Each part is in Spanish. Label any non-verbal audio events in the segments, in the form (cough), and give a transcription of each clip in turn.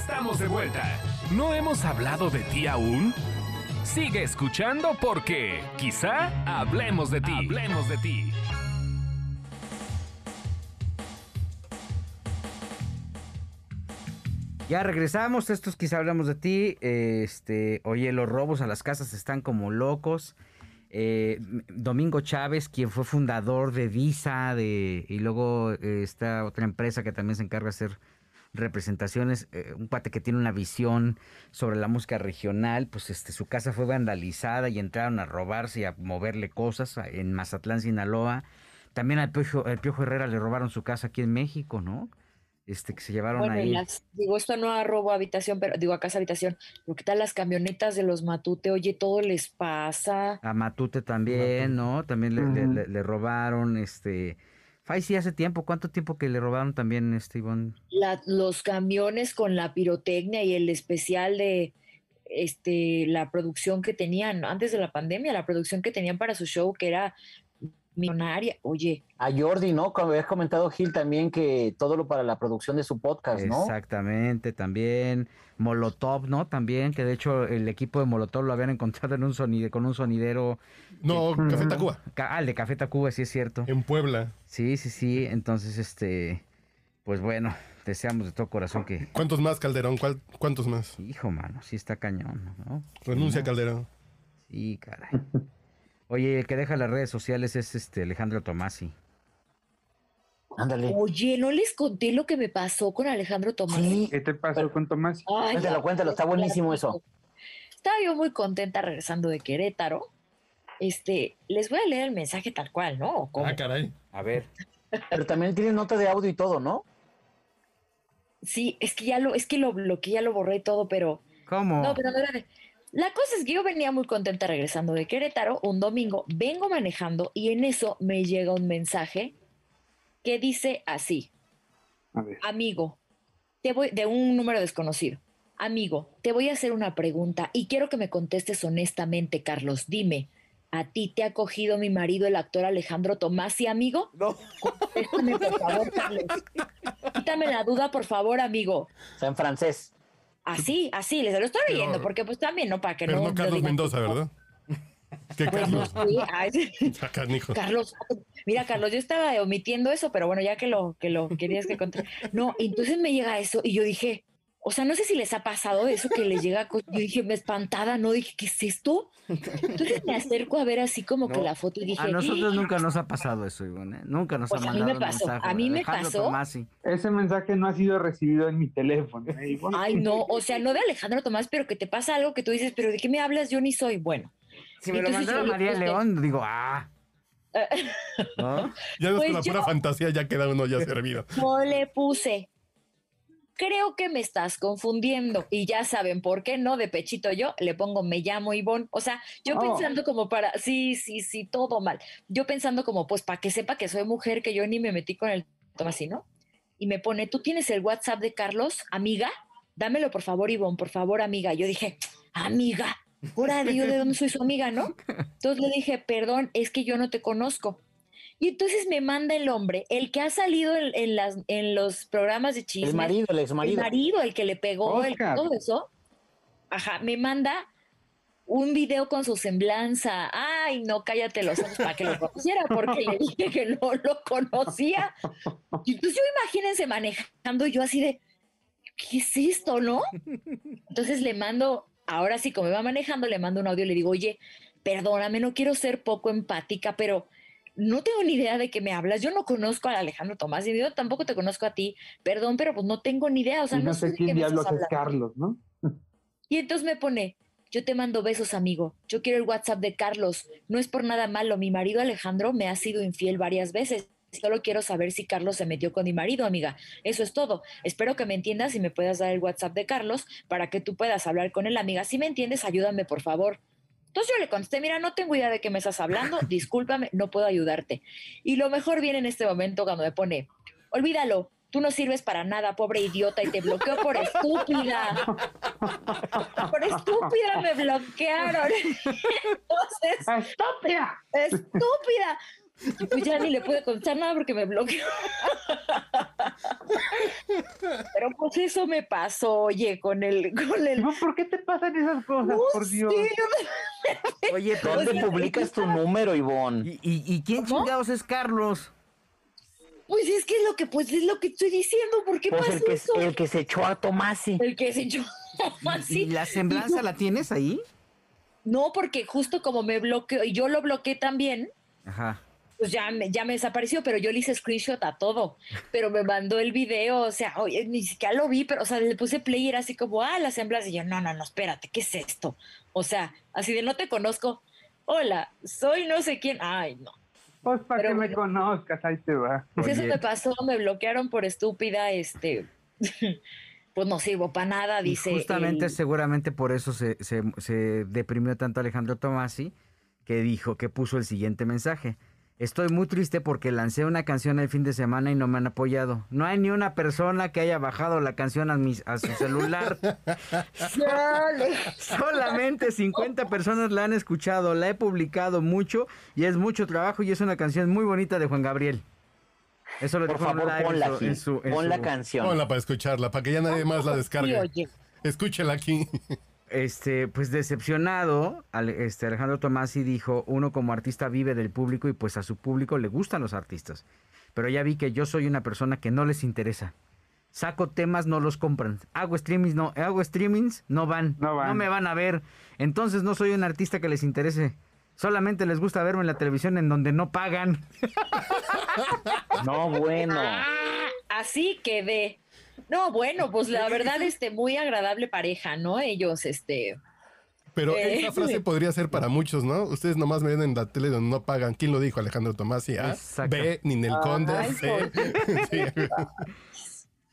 Estamos de vuelta. ¿No hemos hablado de ti aún? Sigue escuchando porque quizá hablemos de ti. Hablemos de ti. Ya regresamos, estos quizá hablamos de ti. Este, oye, los robos a las casas están como locos. Eh, Domingo Chávez, quien fue fundador de Visa, de, y luego eh, está otra empresa que también se encarga de hacer representaciones, eh, un pate que tiene una visión sobre la música regional, pues este su casa fue vandalizada y entraron a robarse y a moverle cosas en Mazatlán, Sinaloa. También al Piojo, al Piojo Herrera le robaron su casa aquí en México, ¿no? este, que se llevaron bueno, ahí. digo, esto no a robo habitación, pero digo a casa habitación. Pero qué tal las camionetas de los Matute, oye, todo les pasa. A Matute también, ¿no? También le, le, robaron, este. Ay, sí, hace tiempo. ¿Cuánto tiempo que le robaron también, este La, los camiones con la pirotecnia y el especial de este la producción que tenían antes de la pandemia, la producción que tenían para su show, que era millonaria. Oye. A Jordi, ¿no? Como habías comentado Gil también que todo lo para la producción de su podcast, ¿no? Exactamente, también Molotov, ¿no? También, que de hecho el equipo de Molotov lo habían encontrado en un sonido, con un sonidero. No, Café Tacuba. Ah, el de Café Tacuba, sí es cierto. En Puebla. Sí, sí, sí. Entonces, este, pues bueno, deseamos de todo corazón que. ¿Cuántos más, Calderón? ¿Cuántos más? Hijo, mano, sí está cañón, ¿no? Renuncia, Calderón. Sí, caray. (laughs) Oye, el que deja las redes sociales es este Alejandro Tomasi. Ándale. Oye, no les conté lo que me pasó con Alejandro Tomasi. ¿Qué te pasó con Tomasi? Cuéntalo, cuéntalo, está buenísimo eso. Estaba yo muy contenta regresando de Querétaro. Este, les voy a leer el mensaje tal cual, ¿no? Ah, caray. A ver. Pero también tiene nota de audio y todo, ¿no? Sí, es que ya lo, es que lo bloqueé, ya lo borré todo, pero. ¿Cómo? No, pero no era de. La cosa es que yo venía muy contenta regresando de Querétaro un domingo, vengo manejando y en eso me llega un mensaje que dice así: Amigo, te voy de un número desconocido. Amigo, te voy a hacer una pregunta y quiero que me contestes honestamente, Carlos. Dime, ¿a ti te ha cogido mi marido, el actor Alejandro Tomás, y amigo? No. Contéstame, por favor, Carlos. Quítame la duda, por favor, amigo. O sea, en francés. Así, así, les lo estoy leyendo, porque pues también, ¿no? Para que pero no. no Carlos Mendoza, ¿verdad? (laughs) ¿Qué Carlos? (laughs) Carlos, mira, Carlos, yo estaba omitiendo eso, pero bueno, ya que lo, que lo querías que conté. No, entonces me llega eso y yo dije, o sea, no sé si les ha pasado eso que les llega. Yo dije, me espantada, ¿no? Dije, ¿qué es esto? Entonces me acerco a ver así como que la foto y dije. A nosotros nunca nos ha pasado eso, Ivonne. Nunca nos pues ha mandado. A mí me pasó. a mí me pasó. Tomasi. Ese mensaje no ha sido recibido en mi teléfono. ¿eh? Ay, no. O sea, no de Alejandro Tomás, pero que te pasa algo que tú dices, pero ¿de qué me hablas? Yo ni soy. Bueno. Si me lo mandara María León, digo, ah. (laughs) ¿No? Ya no pues la pura fantasía ya queda uno ya servido. No le puse creo que me estás confundiendo. Y ya saben por qué, ¿no? De pechito yo le pongo me llamo Ivonne. O sea, yo Oh. pensando como para, sí, sí, sí, todo mal. Yo pensando como, pues para que sepa que soy mujer, que yo ni me metí con el así, ¿no? Y me pone, ¿tú tienes el WhatsApp de Carlos, amiga? Dámelo, por favor, Ivonne, por favor, amiga. Yo dije, amiga, ahora de yo de dónde soy su amiga, ¿no? (laughs) Entonces le dije, perdón, es que yo no te conozco. Y entonces me manda el hombre, el que ha salido en, en las, en los programas de chismes. El marido, el ex marido. El marido, el que le pegó, el, todo eso. Ajá, me manda un video con su semblanza. Ay, no, cállate los ojos para que lo conociera, porque le dije que no lo conocía. Y entonces yo imagínense manejando yo así de, ¿qué es esto, no? Entonces le mando, ahora sí, como me va manejando, le mando un audio y le digo, oye, perdóname, no quiero ser poco empática, pero no tengo ni idea de qué me hablas. Yo no conozco a Alejandro Tomás y yo tampoco te conozco a ti. Perdón, pero pues no tengo ni idea. O sea, y no, sé de quién diablos es. Carlos, ¿no? Y entonces me pone, yo te mando besos, amigo. Yo quiero el WhatsApp de Carlos. No es por nada malo. Mi marido Alejandro me ha sido infiel varias veces. Solo quiero saber si Carlos se metió con mi marido, amiga. Eso es todo. Espero que me entiendas y me puedas dar el WhatsApp de Carlos para que tú puedas hablar con él, amiga. Si me entiendes, ayúdame, por favor. Entonces yo le contesté, mira, no tengo idea de qué me estás hablando, (laughs) discúlpame, no puedo ayudarte. Y lo mejor viene en este momento cuando me pone, olvídalo, tú no sirves para nada, pobre idiota, y te bloqueó por estúpida. Por estúpida me bloquearon. (laughs) Entonces, ¡Estúpida! estúpida. Y pues ya ni le pude contar nada porque me bloqueó. Pero pues eso me pasó, oye, con el, con el. ¿Por qué te pasan esas cosas, por Dios? Oye, ¿dónde publicas tu número, Ivonne? ¿Y, y, quién chingados es Carlos? Pues es que es lo que, pues es lo que estoy diciendo, ¿por qué pues pasa el que, eso? El que se echó a Tomasi. El que se echó a Tomasi. ¿Y la semblanza la tienes ahí? No, porque justo como me bloqueó, y yo lo bloqueé también. Ajá pues ya me, ya me desapareció, pero yo le hice screenshot a todo, pero me mandó el video, o sea, oye, ni siquiera lo vi, pero, o sea, le puse play y era así como, ah, la semblanza, y yo, no, no, no, espérate, ¿qué es esto? O sea, así de no te conozco, hola, soy no sé quién, ay, no. Pues para que me conozcas, ahí te va. Pues eso me pasó, me bloquearon por estúpida, este, (laughs) pues no sirvo para nada, dice. justamente, seguramente por eso se, se, se deprimió tanto Alejandro Tomasi, que dijo, que puso el siguiente mensaje. Estoy muy triste porque lancé una canción el fin de semana y no me han apoyado. No hay ni una persona que haya bajado la canción a, a su celular. (laughs) Solamente 50 personas la han escuchado. La he publicado mucho y es mucho trabajo y es una canción muy bonita de Juan Gabriel. Eso lo Por favor, ponla en su, Pon la canción. Ponla para escucharla, para que ya nadie más la descargue. Escúchela aquí este, pues decepcionado, este Alejandro Tomasi dijo, uno como artista vive del público y pues a su público le gustan los artistas. Pero ya vi que yo soy una persona que no les interesa. Saco temas, no los compran. Hago streamings, no, hago streamings, no van. No, van. no me van a ver. Entonces no soy un artista que les interese. Solamente les gusta verme en la televisión en donde no pagan. (laughs) No, bueno. Ah, así quedé. No, bueno, pues la verdad, este, muy agradable pareja, ¿no? Ellos, este. Pero eh, esa frase (laughs) podría ser para muchos, ¿no? Ustedes nomás me ven en la tele donde no pagan. ¿Quién lo dijo? Alejandro Tomás y A, B, Ninel Conde, (laughs)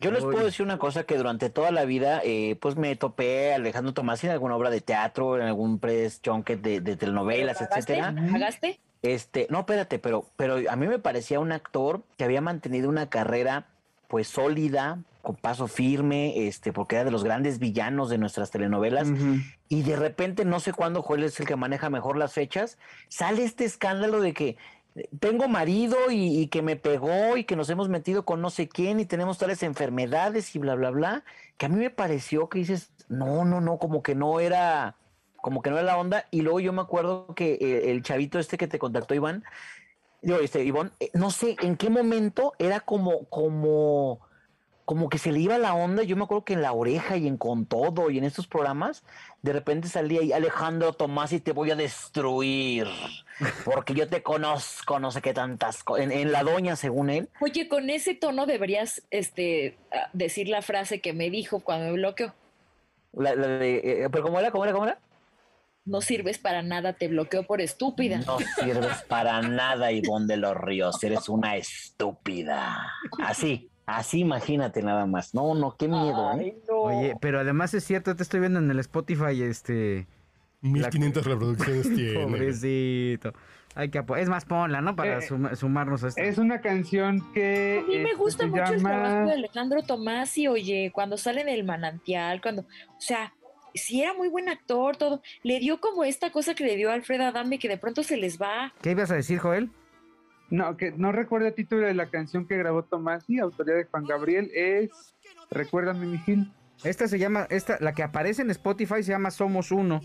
Yo les puedo decir una cosa que durante toda la vida, eh, pues me topé a Alejandro Tomás en alguna obra de teatro, en algún press junket de, de telenovelas, etcétera. ¿Pagaste? Este, no, espérate, pero, pero a mí me parecía un actor que había mantenido una carrera pues sólida, con paso firme, este, porque era de los grandes villanos de nuestras telenovelas, y de repente, no sé cuándo Joel es el que maneja mejor las fechas, sale este escándalo de que tengo marido y, que me pegó y que nos hemos metido con no sé quién y tenemos tales enfermedades y bla, bla, bla, que a mí me pareció que dices, no, no, no, como que no era, como que no era la onda, y luego yo me acuerdo que eh, el chavito este que te contactó, Iván, yo, este, Iván, eh, no sé en qué momento era como, como, como que se le iba la onda, yo me acuerdo que en la oreja y en con todo y en estos programas, de repente salía ahí Alejandro Tomás y te voy a destruir, porque yo te conozco, no sé qué tantas cosas, en, la doña según él. Oye, con ese tono deberías este, decir la frase que me dijo cuando me bloqueó. La, de, eh, pero ¿cómo era? ¿Cómo era? ¿Cómo era? No sirves para nada, te bloqueo por estúpida. No sirves para nada, Ivonne de los Ríos, eres una estúpida. Así. Así imagínate nada más. No, no, qué miedo, ¿eh? Oye, pero además es cierto, te estoy viendo en el Spotify, este... 1500 reproducciones (laughs) tiene. Pobrecito. Hay que es más, ponla, ¿no? Para eh, sumarnos a esto. Es una canción que. A mí me este, gusta mucho el trabajo de Alejandro Tomás y oye, cuando sale en el manantial, cuando. O sea, sí era muy buen actor, todo. Le dio como esta cosa que le dio a Alfred Adame que de pronto se les va. ¿Qué ibas a decir, Joel? No, que no recuerdo el título de la canción que grabó Tomasi, autoría de Juan Gabriel, es Recuérdame mi Gil. Esta se llama, esta, la que aparece en Spotify se llama Somos Uno.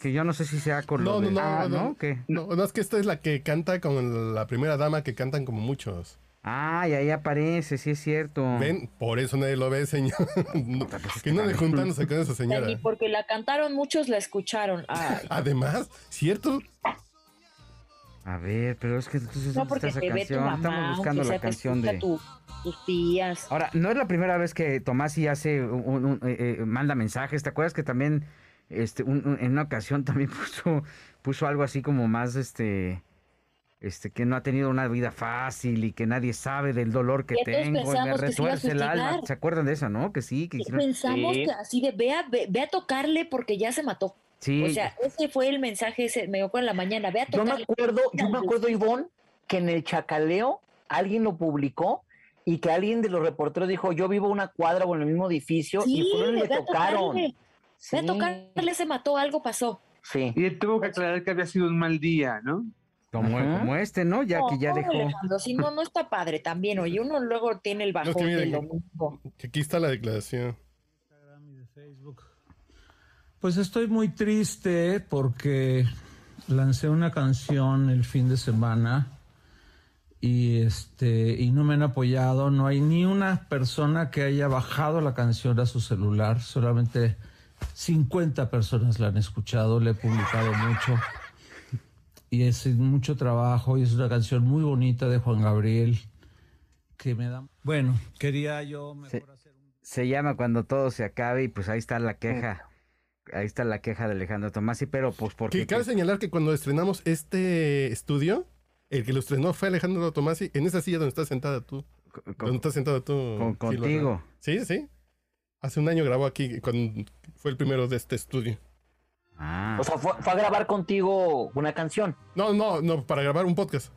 Que yo no sé si sea con no, no, no, ah, no, no, no, es que esta es la que canta con la primera dama que cantan como muchos. Ah, y ahí aparece, sí es cierto. Ven, por eso nadie lo ve, señor. (laughs) Pues que no le juntándose con esa señora. Y porque la cantaron, muchos la escucharon. Además, ¿cierto? A ver, pero es que entonces no porque esa canción. Mamá, Estamos buscando la canción de tus tías. Ahora, no es la primera vez que Tomás y hace un, eh, eh, manda mensajes. ¿Te acuerdas que también este en una ocasión también (laughs) puso puso algo así como más este este que no ha tenido una vida fácil y que nadie sabe del dolor que tengo y me retuerce el alma. ¿Se acuerdan de eso, no? Que sí, que pensamos que así de ve a, ve a tocarle porque ya se mató. O sea, ese fue el mensaje, ese me acuerdo en la mañana. Ve a yo me acuerdo, yo me acuerdo, Ivonne, que en el chacaleo alguien lo publicó y que alguien de los reporteros dijo, yo vivo una cuadra o en el mismo edificio y fueron y le tocaron. Ve a tocarle, se mató, algo pasó. Sí. Y él tuvo que aclarar que había sido un mal día, ¿no? Como, este, ¿no? Ya que ya dejó. si no, no está padre también. Oye, uno luego tiene el bajón del domingo. Que aquí está la declaración. Pues estoy muy triste porque lancé una canción el fin de semana y este y no me han apoyado, no hay ni una persona que haya bajado la canción a su celular, solamente 50 personas la han escuchado, le he publicado mucho. Y es mucho trabajo y es una canción muy bonita de Juan Gabriel que me da Bueno, quería yo mejor se, hacer un... se llama cuando todo se acabe y pues ahí está la queja. Ahí está la queja de Alejandro Tomasi, pero pues porque... Que cabe señalar que cuando estrenamos este estudio, el que lo estrenó fue Alejandro Tomasi, en esa silla donde estás sentada tú. donde estás sentada tú. contigo. Sí, sí. Hace un año grabó aquí, cuando fue el primero de este estudio. Ah. O sea, fue, a grabar contigo una canción. No, no, no, para grabar un podcast.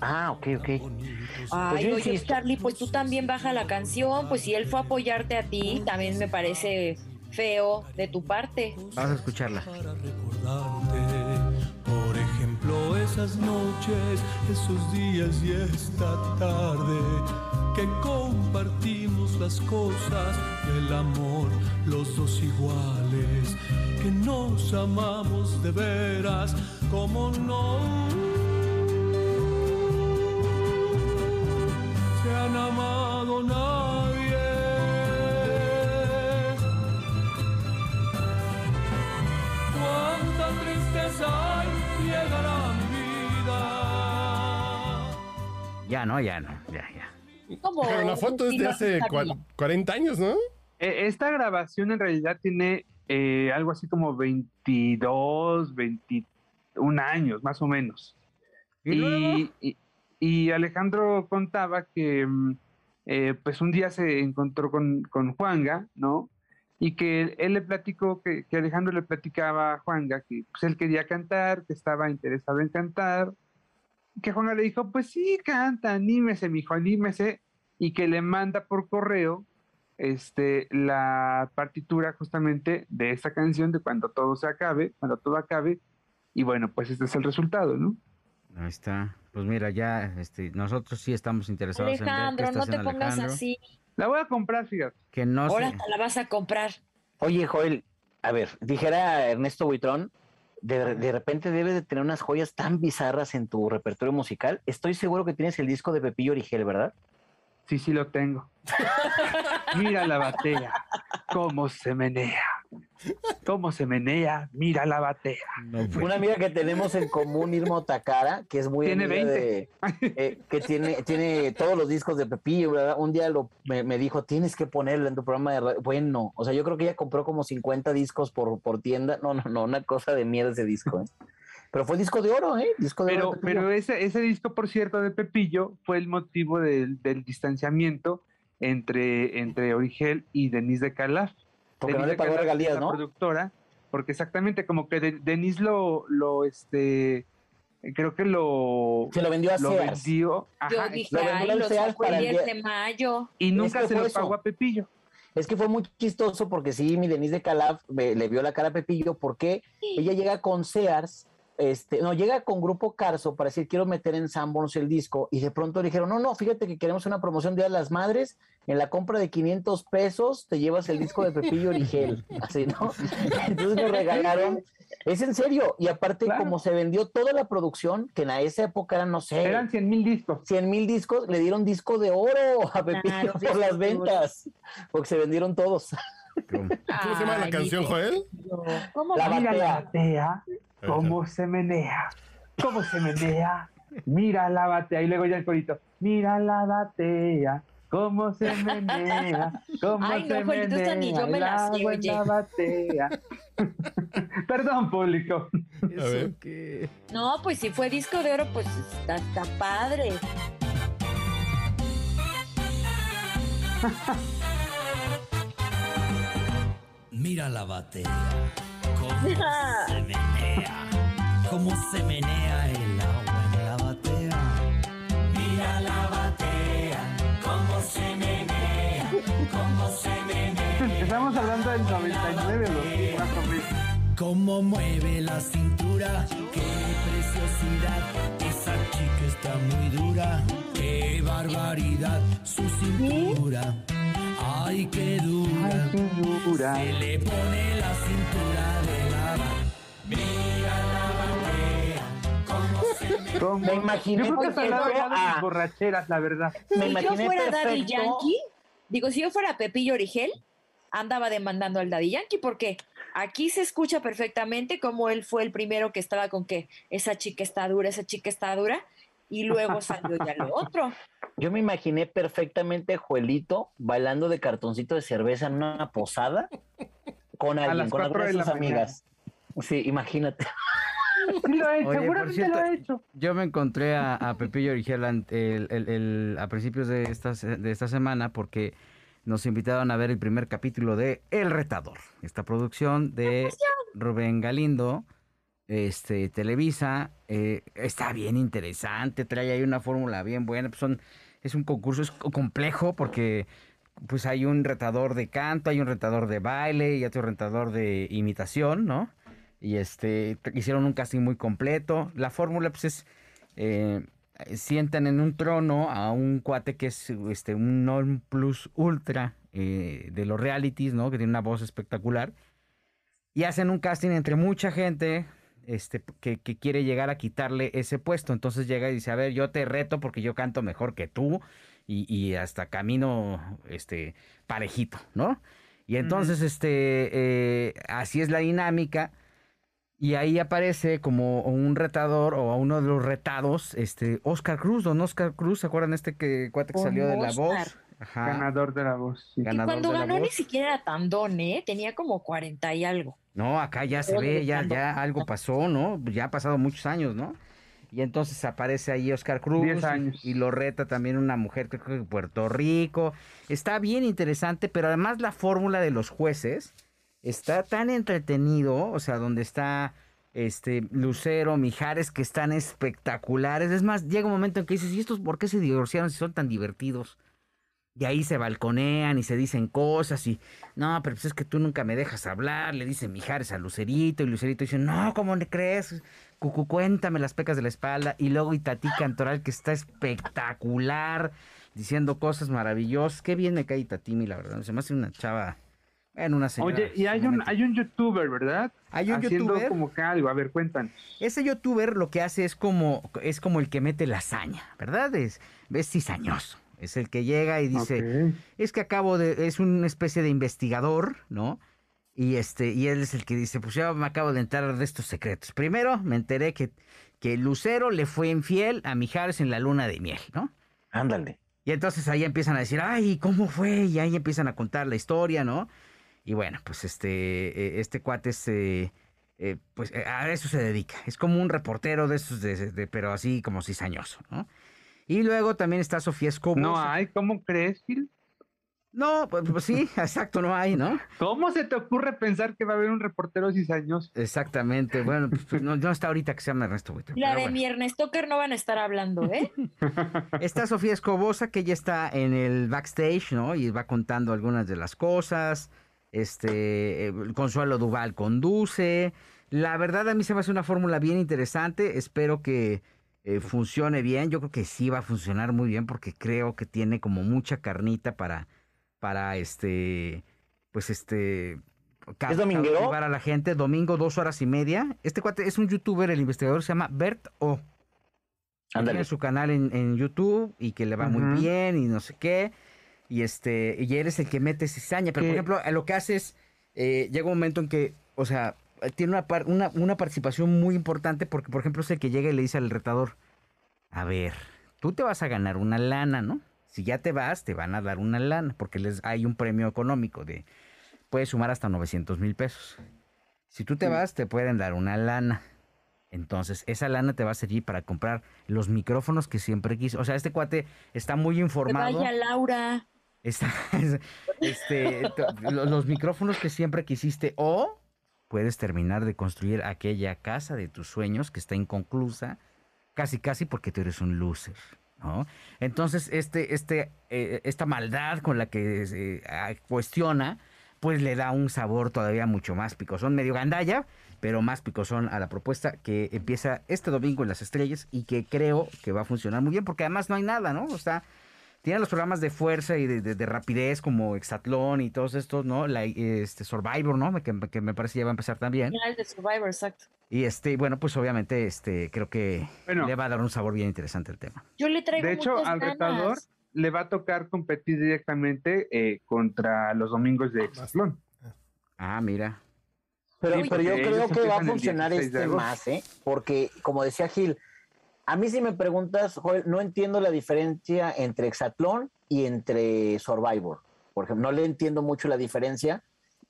Ah, ok, ok. Ay, pues oye, Charlie, pues tú también baja la canción, pues si él fue a apoyarte a ti, también me parece feo de tu parte. Vamos a escucharla. Por ejemplo, esas noches, esos días y esta tarde que compartimos las cosas del amor, los dos iguales, que nos amamos de veras, como no no, ya no, ya, ya. Pero la foto es de hace 40 años, ¿no? E, esta grabación en realidad tiene eh, algo así como 22, 21 años, más o menos. Y, y, Alejandro contaba que mm, eh, pues un día se encontró con, con Juanga, ¿no? y que él, le platicó, que, que, Alejandro le platicaba a Juanga que pues, él quería cantar, que estaba interesado en cantar, que Juanga le dijo, pues sí, canta, anímese, mijo, anímese, y que le manda por correo este, la partitura justamente de esa canción de cuando todo se acabe, cuando todo acabe, y bueno, pues este es el resultado, ¿no? Ahí está. Pues mira, ya este, nosotros sí estamos interesados Alejandro, en ver no te pongas así. La voy a comprar, fíjate. Que no Ahora te la vas a comprar. Oye, Joel, a ver, dijera Ernesto Buitrón, de, de, repente debes de tener unas joyas tan bizarras en tu repertorio musical. Estoy seguro que tienes el disco de Pepillo Origel, ¿verdad? Sí, sí lo tengo. (laughs) Mira la batea, cómo se menea. Cómo se menea, mira la batea. Pues. Una amiga que tenemos en común, Irma Takara, que es muy ¿Tiene 20? Eh, que tiene, tiene todos los discos de Pepillo, ¿verdad? Un día lo, me, dijo, tienes que ponerlo en tu programa de radio. Bueno, o sea, yo creo que ella compró como 50 discos por, por tienda. No, no, no, una cosa de miedo ese disco, ¿eh? Pero fue disco de oro, ¿eh? Disco de pero, oro pero ese, ese disco, por cierto, de Pepillo fue el motivo del, distanciamiento entre, entre Origel y Denise de Calaf. Porque no le pagó regalías, ¿no? productora, porque exactamente como que Denise lo, lo, este, creo que lo... Se lo vendió a lo Vendió, Yo dije, lo vendió lo sacó el 10 de mayo. Y nunca se lo pagó a Pepillo. Es que fue muy chistoso porque sí, mi Denise de Calaf le vio la cara a Pepillo porque ella llega con Sears este, no, llega con Grupo Carso para decir quiero meter en Sanborns el disco y de pronto le dijeron, no, no, fíjate que queremos una promoción Día de las Madres, en la compra de 500 pesos te llevas el disco de Pepillo Origel, (laughs) así, ¿no? Entonces nos regalaron, es en serio, y aparte como se vendió toda la producción, que en esa época eran, no sé. Eran 100 mil discos. 100 mil discos, le dieron disco de oro a Pepillo por las ventas, porque se vendieron todos. ¿Cómo, se llama la canción, Joel? ¿Cómo la batea? cómo se menea, cómo se menea, mira la batea, y luego ya el corito, mira la batea, cómo se (laughs) menea, cómo Ay, se no, menea, ni yo me la sé, oye. batea. (laughs) Perdón, público. ¿Eso qué? No, pues si fue disco de oro, pues está, está padre. (laughs) Mira la batea cómo se menea, cómo se menea el del 99, los Cómo mueve la cintura, qué preciosidad. Esa chica está muy dura. Qué barbaridad. Su cintura. Ay, qué dura. Ay, qué dura. Se le pone la cintura de lava. Mira la banquera. (laughs) ¿Cómo? Me imaginé Yo creo que de a- borracheras, la verdad. Me si yo fuera Daddy perfecto. Yankee, digo, si yo fuera Pepillo Origel, andaba demandando al Daddy Yankee porque aquí se escucha perfectamente como él fue el primero que estaba con que esa chica está dura, esa chica está dura, y luego salió ya lo otro. (laughs) Yo me imaginé perfectamente a Juelito bailando de cartoncito de cerveza en una posada con alguien, con cuatro alguna de sus mañana. amigas. Sí, imagínate. (laughs) Sí lo he hecho, Oye, seguramente cierto, lo he hecho. Yo me encontré a, a Pepillo Origel el- el- el- a principios de esta, de esta semana porque nos invitaron a ver el primer capítulo de El Retador, esta producción de Rubén Galindo, este Televisa. eh, está bien interesante, trae ahí una fórmula bien buena. pues son, es un concurso es co- complejo porque pues hay un retador de canto, hay un retador de baile y otro retador de imitación, ¿no? Y este, hicieron un casting muy completo. La fórmula, pues es, eh, sientan en un trono a un cuate que es este, un non plus ultra eh, de los realities, ¿no? Que tiene una voz espectacular. Y hacen un casting entre mucha gente este, que, que quiere llegar a quitarle ese puesto. Entonces llega y dice, a ver, yo te reto porque yo canto mejor que tú y, y hasta camino este, parejito, ¿no? Y entonces, este, eh, así es la dinámica. Y ahí aparece como un retador o a uno de los retados, este, Oscar Cruz, don Oscar Cruz, ¿se acuerdan este que cuate que salió de la Oscar. voz? Ajá. Ganador de la voz. sí. Y Ganador cuando de la ganó ni siquiera era tan don, ¿eh? Tenía como 40 y algo. No, acá ya se ve, ya, ya algo pasó, ¿no? Ya ha pasado muchos años, ¿no? Y entonces aparece ahí Oscar Cruz. Y, lo reta también una mujer, creo que de Puerto Rico. Está bien interesante, pero además la fórmula de los jueces está tan entretenido, o sea, donde está este Lucero, Mijares, que están espectaculares. Es más, llega un momento en que dices, ¿y estos por qué se divorciaron si son tan divertidos? Y ahí se balconean y se dicen cosas y, no, pero pues es que tú nunca me dejas hablar, le dice Mijares a Lucerito y Lucerito dice, no, ¿cómo le crees? Cucu, cuéntame las pecas de la espalda. Y luego Itatí Cantoral, que está espectacular, diciendo cosas maravillosas. Qué bien me cae Itatí, la verdad. Se me hace una chava, bueno, una señora. Oye, y hay un, hay un youtuber, ¿verdad? Hay un Haciendo youtuber. como que algo. A ver, cuéntanos. Ese youtuber lo que hace es como, es como el que mete la hazaña, ¿verdad? Es, es cizañoso. Es el que llega y dice, es que acabo de, es una especie de investigador, ¿no? Y este, y él es el que dice, pues ya me acabo de enterar de estos secretos. Primero me enteré que, que Lucero le fue infiel a Mijares en la luna de miel, ¿no? Ándale. Y entonces ahí empiezan a decir, ay, ¿cómo fue? Y ahí empiezan a contar la historia, ¿no? Y bueno, pues este, eh, este cuate es, eh, eh, pues eh, a eso se dedica. Es como un reportero de esos, de, de- pero así como cizañoso, ¿no? Y luego también está Sofía Escobar. No hay, ¿cómo crees, Gil? No, pues, pues sí, (laughs) exacto, no hay, ¿no? ¿Cómo se te ocurre pensar que va a haber un reportero cizañoso? Exactamente. Bueno, pues, no, no está ahorita que se llama Ernesto Buitre. La de bueno. mi Ernestoker no van a estar hablando, ¿eh? (laughs) Está Sofía Escobosa, que ella está en el backstage, ¿no? Y va contando algunas de las cosas. Este, eh, Consuelo Duval conduce. La verdad, a mí se me hace una fórmula bien interesante. Espero que eh, funcione bien. Yo creo que sí va a funcionar muy bien porque creo que tiene como mucha carnita para, para este, pues este... ¿Es dominguero? cautivar a la gente. Domingo, dos horas y media. Este cuate es un youtuber, el investigador se llama Bert O. tiene su canal en, en YouTube y que le va muy bien y no sé qué. Y este, y él es el que mete cizaña. Pero, por Que- ejemplo, lo que hace es, eh, llega un momento en que, o sea, tiene una, par- una, una participación muy importante porque, por ejemplo, es el que llega y le dice al retador, a ver, tú te vas a ganar una lana, ¿no? Si ya te vas, te van a dar una lana porque les hay un premio económico de, puedes sumar hasta 900 mil pesos. Si tú te vas, te pueden dar una lana. Entonces, esa lana te va a servir para comprar los micrófonos que siempre quiso. O sea, este cuate está muy Que informado. vaya Laura. (laughs) Este, los micrófonos que siempre quisiste. O puedes terminar de construir aquella casa de tus sueños que está inconclusa. Casi, casi porque tú eres un loser. ¿no? Entonces, este, este, eh, esta maldad con la que ah, cuestiona, pues le da un sabor todavía mucho más picosón, medio gandalla, pero más picosón a la propuesta que empieza este domingo en las estrellas y que creo que va a funcionar muy bien porque además no hay nada, ¿no? O sea, tiene los programas de fuerza y de, rapidez como Exatlón y todos estos, ¿no? La, este Survivor, ¿no? Que, me parece ya va a empezar también. el de Survivor, exacto. Y este, bueno, pues obviamente este creo que le va a dar un sabor bien interesante el tema. Yo le traigo De hecho, al retador le va a tocar competir directamente eh, contra los domingos de Exatlón. Ah, mira. Pero, pero yo creo que va a funcionar este más, ¿eh? Porque, como decía Gil, a mí si me preguntas, Joel, no entiendo la diferencia entre Exatlón y entre Survivor. Por ejemplo, no le entiendo mucho la diferencia.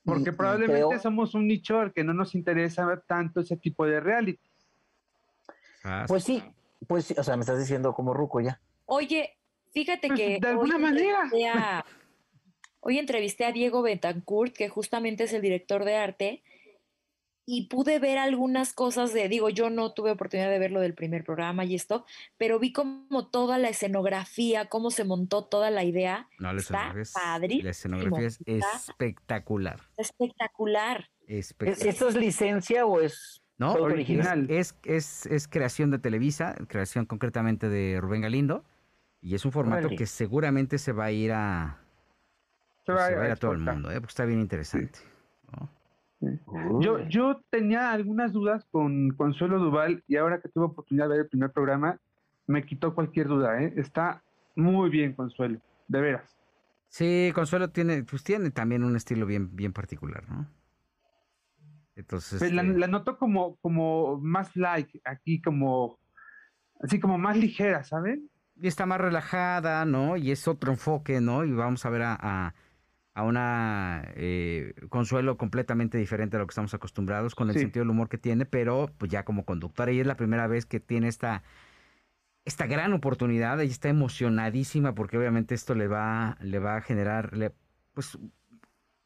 Porque probablemente somos un nicho al que no nos interesa tanto ese tipo de reality. Ah, pues sí, pues sí, o sea, me estás diciendo como Ruco ya. Oye, fíjate pues, que... De alguna manera. hoy entrevisté a Diego Betancourt, que justamente es el director de arte, y pude ver algunas cosas de, digo, yo no tuve oportunidad de ver lo del primer programa y esto, pero vi como toda la escenografía, cómo se montó toda la idea. No, la está padre. La escenografía es espectacular. Espectacular. ¿Esto es licencia o es no, original? Es, es, es, creación de Televisa, creación concretamente de Rubén Galindo, y es un formato que seguramente se va a ir a, se va, a, ir a todo el mundo, ¿eh? porque está bien interesante. Yo, yo tenía algunas dudas con Consuelo Duval y ahora que tuve oportunidad de ver el primer programa, me quitó cualquier duda, ¿eh? Está muy bien Consuelo, de veras. Sí, Consuelo tiene, pues tiene también un estilo bien, bien particular, ¿no? Entonces. Pues la, este la, noto como, como más like, aquí como, así como más ligera, ¿saben? Y está más relajada, ¿no? Y es otro enfoque, ¿no? Y vamos a ver a a una eh, consuelo completamente diferente a lo que estamos acostumbrados con el sentido del humor que tiene, pero pues ya como conductora y es la primera vez que tiene esta esta gran oportunidad y está emocionadísima porque obviamente esto le va le va a generar pues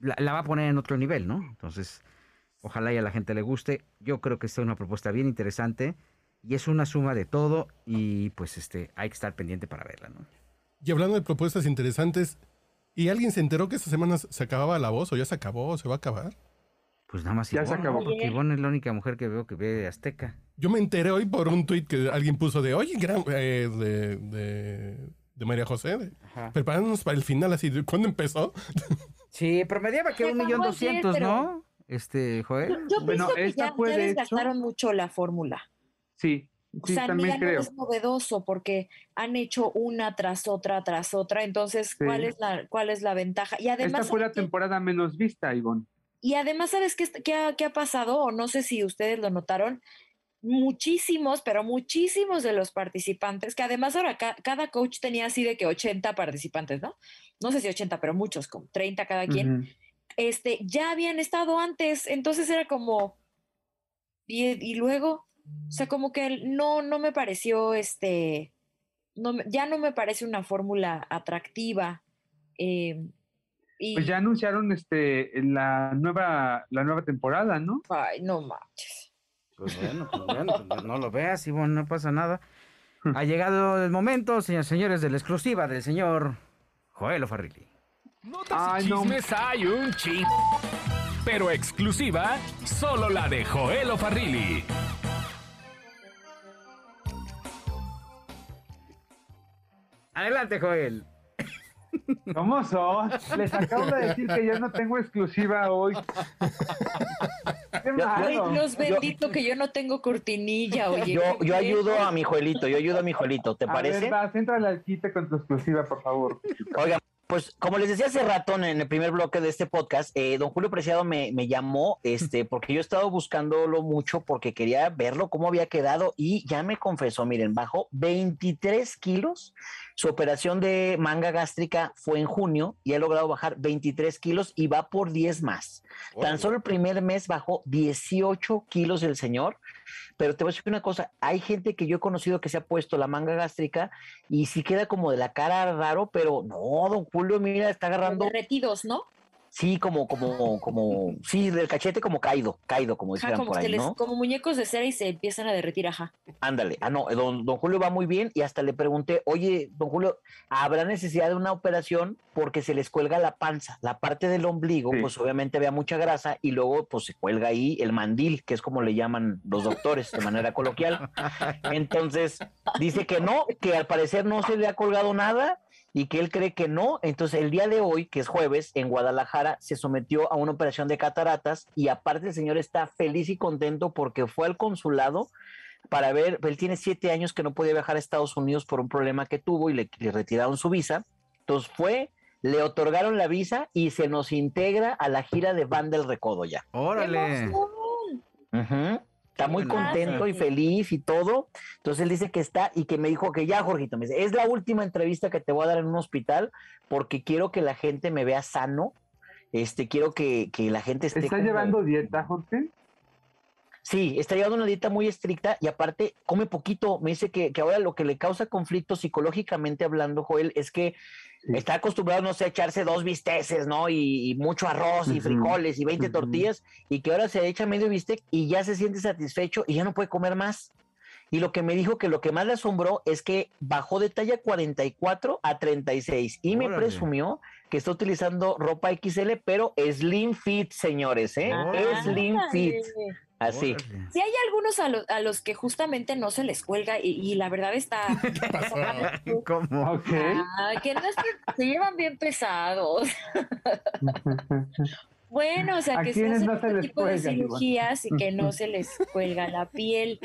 la, va a poner en otro nivel, ¿no? Entonces, ojalá y a la gente le guste. Yo creo que esta es una propuesta bien interesante y es una suma de todo y pues este hay que estar pendiente para verla, ¿no? Y hablando de propuestas interesantes, ¿Y alguien se enteró que esta semana se acababa la voz o ya se acabó o se va a acabar? Pues nada más ya se acabó. Porque Ivonne es la única mujer que veo que ve Azteca. Yo me enteré hoy por un tuit que alguien puso de, oye, eh, de, de, María José, preparándonos para el final, así, ¿cuándo empezó? (laughs) Sí, promediaba que un millón doscientos, ¿no? Este, Joel. Yo, bueno, pienso que ya, ya desgastaron mucho la fórmula. Sí, o sea, ya no es novedoso porque han hecho una tras otra tras otra, entonces ¿cuál es la cuál es la ventaja? Y además Esta fue la temporada menos vista, Ivonne. Y además, ¿sabes qué, qué, ha, qué ha pasado? O no sé si ustedes lo notaron, muchísimos, pero muchísimos de los participantes, que además ahora cada coach tenía así de que 80 participantes, ¿no? No sé si 80, pero muchos, como 30 cada quien, este, ya habían estado antes, entonces era como, y, y luego, o sea, como que no, no me pareció, este, no, ya no me parece una fórmula atractiva. Eh, y... Pues ya anunciaron este la nueva, la nueva temporada, ¿no? Ay, no manches. Pues bueno, pues bueno, pues no lo veas y bueno, no pasa nada. (laughs) Ha llegado el momento, señores, señores, de la exclusiva del señor Joel Farrilli. Notas y chismes hay un ching. Pero exclusiva, solo la de Joel Farrilli. Adelante, Joel. ¿Cómo son? Les acabo de decir que yo no tengo exclusiva hoy. (laughs) Qué Ay, Dios bendito que yo no tengo cortinilla, oye. Yo, yo ayudo a mi Joelito, yo ayudo a mi Joelito, ¿te parece? Ver, vas, entra al quite con tu exclusiva, por favor. Oiga, pues como les decía hace rato en el primer bloque de este podcast, eh, don Julio Preciado me, me, llamó, este, (laughs) porque yo he estado buscándolo mucho porque quería verlo cómo había quedado y ya me confesó, miren, bajó 23 kilos. Su operación de manga gástrica fue en junio y ha logrado bajar 23 kilos y va por 10 más. Tan solo el primer mes bajó 18 kilos el señor. Pero te voy a decir una cosa, hay gente que yo he conocido que se ha puesto la manga gástrica y sí queda como de la cara raro, pero no, don Julio, mira, está agarrando... Derretidos, ¿no? Sí, como, como, como, sí, del cachete como caído, caído, como decían por ahí, ¿no? Como muñecos de cera y se empiezan a derretir, ajá. Ándale, ah, no, don, don Julio va muy bien y hasta le pregunté, oye, don Julio, ¿habrá necesidad de una operación? Porque se les cuelga la panza, la parte del ombligo, pues obviamente vea mucha grasa y luego pues se cuelga ahí el mandil, que es como le llaman los doctores de manera coloquial. (laughs) Entonces, dice que no, que al parecer no se le ha colgado nada y que él cree que no. Entonces, el día de hoy, que es jueves, en Guadalajara, se sometió a una operación de cataratas y aparte el señor está feliz y contento porque fue al consulado para ver, él tiene siete años que no podía viajar a Estados Unidos por un problema que tuvo y le, retiraron su visa. Entonces fue, le otorgaron la visa y se nos integra a la gira de Van del Recodo ya. ¡Órale! Está muy contento y feliz y todo. Entonces él dice que está y que me dijo que ya, Jorgito, me dice, es la última entrevista que te voy a dar en un hospital porque quiero que la gente me vea sano. Este, quiero que, la gente esté. ¿Está llevando dieta, Jorge? Sí, está llevando una dieta muy estricta y aparte come poquito. Me dice que, que ahora lo que le causa conflicto psicológicamente hablando, Joel, es que Está acostumbrado, no sé, a echarse dos bisteces, ¿no? Y, mucho arroz y frijoles y 20 tortillas, y que ahora se echa medio bistec y ya se siente satisfecho y ya no puede comer más. Y lo que me dijo que lo que más le asombró es que bajó de talla 44 a 36 y me presumió que está utilizando ropa XL, pero Slim Fit, señores, ¿eh? Slim Fit. Así. Sí hay algunos a, los que justamente no se les cuelga y, la verdad está... (laughs) (laughs) ¿Cómo? Ah, que no es que se llevan bien pesados. (laughs) bueno, o sea, que se hacen este tipo de cirugías y que no se les cuelga la piel.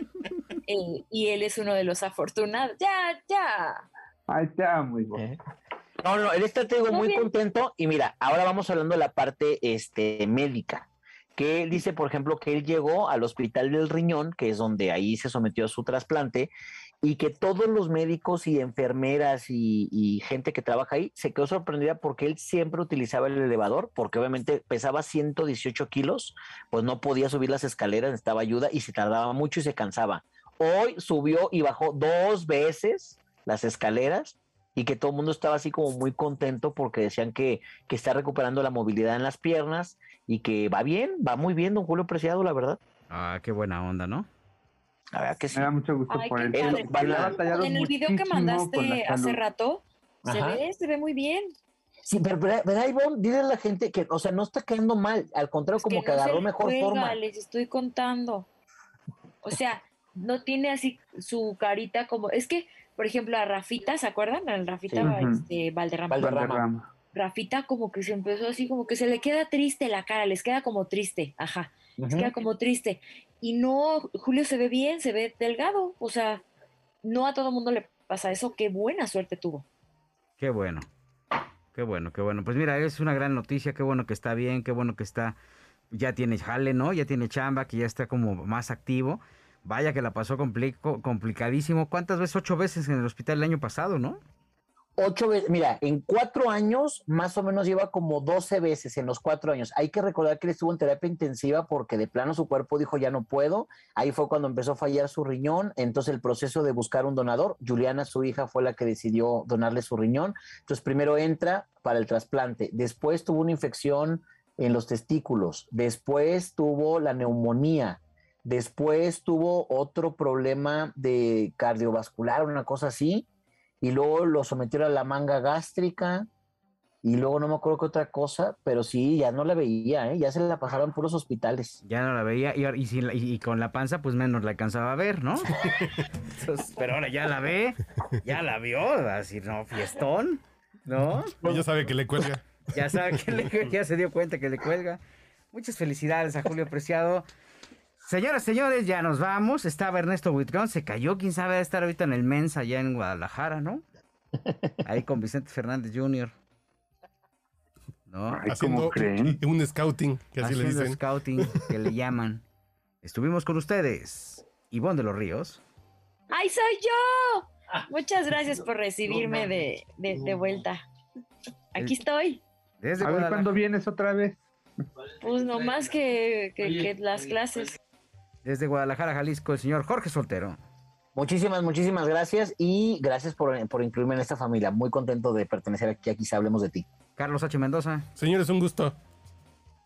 Eh, y él es uno de los afortunados. Ya, ya. Ay, ya, muy bueno. Eh. No, no, él está, te muy, contento. Y mira, ahora vamos hablando de la parte este, médica que él dice, por ejemplo, que él llegó al hospital del riñón, que es donde ahí se sometió a su trasplante, y que todos los médicos y enfermeras y, gente que trabaja ahí se quedó sorprendida porque él siempre utilizaba el elevador, porque obviamente pesaba 118 kilos, pues no podía subir las escaleras, necesitaba ayuda y se tardaba mucho y se cansaba. Hoy subió y bajó dos veces las escaleras y que todo el mundo estaba así como muy contento porque decían que, que está recuperando la movilidad en las piernas y que va bien, va muy bien, don Julio Preciado, la verdad. Ah, qué buena onda, ¿no? A ver, que sí. Me da mucho gusto por él. en el video que mandaste hace rato, se ve, se ve muy bien. Sí, pero, ¿verdad, Ivonne? Dile a la gente que, o sea, no está quedando mal, al contrario, como que, agarró mejor forma. Les estoy contando. O sea, no tiene así su carita como, es que por ejemplo, a Rafita, ¿se acuerdan? Al Rafita este, Valderrama. Valderrama. Rafita como que se empezó así, como que se le queda triste la cara, les queda como triste, ajá, les queda como triste. Y no, Julio se ve bien, se ve delgado, o sea, no a todo mundo le pasa eso, qué buena suerte tuvo. Qué bueno, qué bueno, qué bueno. Pues mira, es una gran noticia, qué bueno que está bien, qué bueno que está, ya tiene jale, ¿no? Ya tiene chamba, que ya está como más activo. Vaya que la pasó complicadísimo. ¿Cuántas veces? Ocho veces en el hospital el año pasado, ¿no? Ocho veces, mira, en cuatro años más o menos lleva como doce veces en los cuatro años. Hay que recordar que él estuvo en terapia intensiva porque de plano su cuerpo dijo ya no puedo. Ahí fue cuando empezó a fallar su riñón. Entonces el proceso de buscar un donador, Juliana, su hija, fue la que decidió donarle su riñón. Entonces primero entra para el trasplante. Después tuvo una infección en los testículos. Después tuvo la neumonía Después tuvo otro problema de cardiovascular, una cosa así, y luego lo sometieron a la manga gástrica, y luego no me acuerdo qué otra cosa, pero sí, ya no la veía, ¿eh? ya se la pasaron puros hospitales. Ya no la veía, y, con la panza, pues menos la alcanzaba a ver, ¿no? pero ahora ya la ve, ya la vio, así, no, fiestón, ¿no? Ya sabe que le cuelga. Ya sabe que le, ya se dio cuenta que le cuelga. Muchas felicidades a Julio Preciado. Señoras, señores, ya nos vamos. Estaba Ernesto Whitcomb, se cayó, quién sabe, estar ahorita en el Mensa, allá en Guadalajara, ¿no? (laughs) Ahí con Vicente Fernández Jr. ¿No? Haciendo un scouting, que así le dicen. scouting, que le llaman. Estuvimos con ustedes, Ivonne de los Ríos. ¡Ay, soy yo! Muchas gracias por recibirme de, de, vuelta. Aquí estoy. Desde A ver cuándo vienes otra vez. Pues nomás que, que las clases. Desde Guadalajara, Jalisco, el señor Jorge Soltero. Muchísimas, muchísimas gracias y gracias por, incluirme en esta familia. Muy contento de pertenecer aquí a Quizá Hablemos de Ti. Carlos H. Mendoza. Señores, un gusto.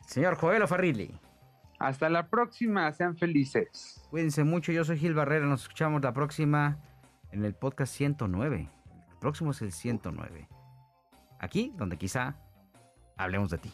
Señor Joel Farrilli. Hasta la próxima, sean felices. Cuídense mucho, yo soy Gil Barrera, nos escuchamos la próxima en el podcast 109. El próximo es el 109. Aquí, donde quizá hablemos de ti.